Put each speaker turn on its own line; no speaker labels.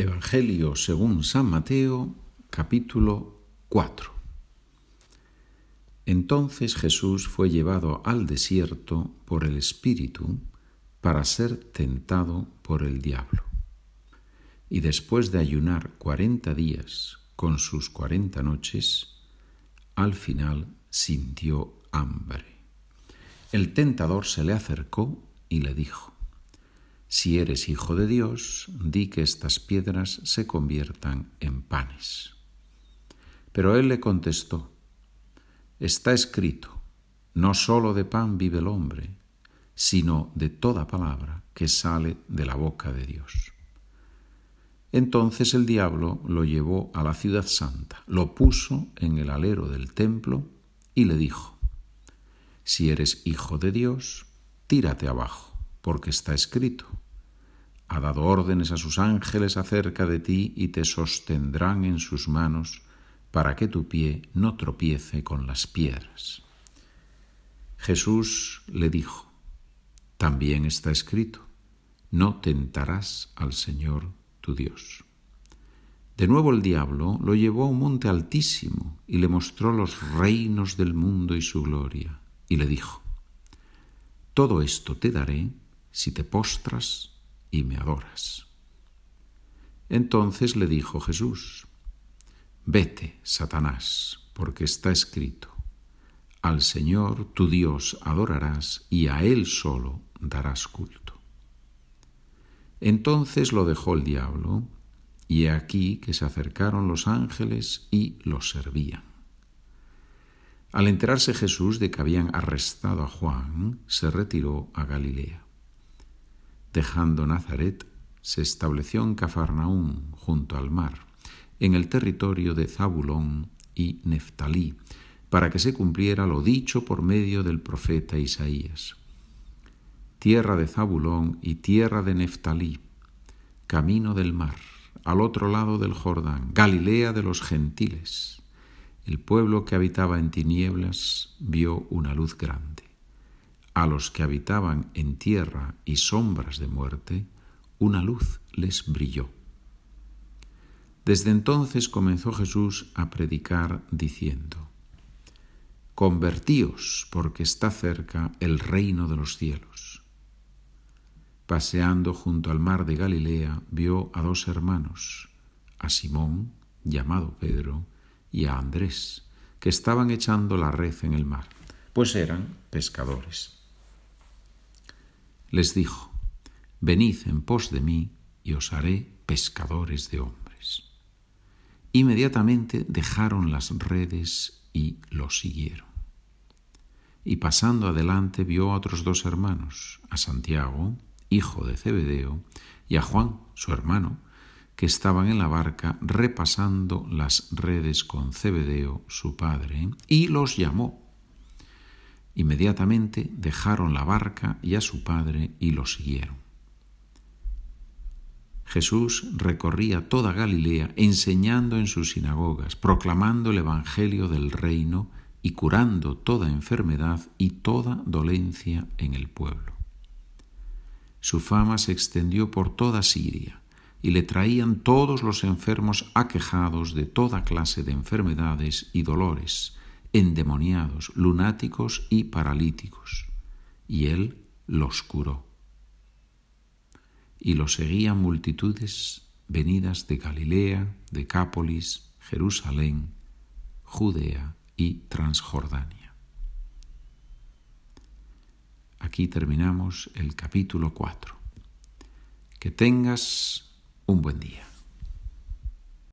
Evangelio según San Mateo, capítulo 4. Entonces Jesús fue llevado al desierto por el Espíritu para ser tentado por el diablo. Y después de ayunar cuarenta días con sus cuarenta noches, al final sintió hambre. El tentador se le acercó y le dijo, si eres hijo de Dios, di que estas piedras se conviertan en panes. Pero él le contestó, Está escrito, no sólo de pan vive el hombre, sino de toda palabra que sale de la boca de Dios. Entonces el diablo lo llevó a la ciudad santa, lo puso en el alero del templo y le dijo, Si eres hijo de Dios, tírate abajo, porque está escrito, ha dado órdenes a sus ángeles acerca de ti y te sostendrán en sus manos para que tu pie no tropiece con las piedras. Jesús le dijo, también está escrito, no tentarás al Señor tu Dios. De nuevo el diablo lo llevó a un monte altísimo y le mostró los reinos del mundo y su gloria, y le dijo, Todo esto te daré si te postras y me adoras. Entonces le dijo Jesús, Vete, Satanás, porque está escrito, al Señor tu Dios adorarás y a Él solo darás culto. Entonces lo dejó el diablo, y he aquí que se acercaron los ángeles y los servían. Al enterarse Jesús de que habían arrestado a Juan, se retiró a Galilea. Dejando Nazaret, se estableció en Cafarnaún, junto al mar, en el territorio de Zabulón y Neftalí, para que se cumpliera lo dicho por medio del profeta Isaías. Tierra de Zabulón y tierra de Neftalí, camino del mar, al otro lado del Jordán, Galilea de los gentiles. El pueblo que habitaba en tinieblas vio una luz grande a los que habitaban en tierra y sombras de muerte, una luz les brilló. Desde entonces comenzó Jesús a predicar diciendo, Convertíos, porque está cerca el reino de los cielos. Paseando junto al mar de Galilea, vio a dos hermanos, a Simón, llamado Pedro, y a Andrés, que estaban echando la red en el mar, pues eran pescadores les dijo, Venid en pos de mí y os haré pescadores de hombres. Inmediatamente dejaron las redes y lo siguieron. Y pasando adelante vio a otros dos hermanos, a Santiago, hijo de Zebedeo, y a Juan, su hermano, que estaban en la barca repasando las redes con Zebedeo, su padre, y los llamó. Inmediatamente dejaron la barca y a su padre y lo siguieron. Jesús recorría toda Galilea enseñando en sus sinagogas, proclamando el Evangelio del reino y curando toda enfermedad y toda dolencia en el pueblo. Su fama se extendió por toda Siria y le traían todos los enfermos aquejados de toda clase de enfermedades y dolores, endemoniados, lunáticos y paralíticos, y él los curó. Y lo seguían multitudes venidas de Galilea, Decápolis, Jerusalén, Judea y Transjordania. Aquí terminamos el capítulo 4. Que tengas un buen día.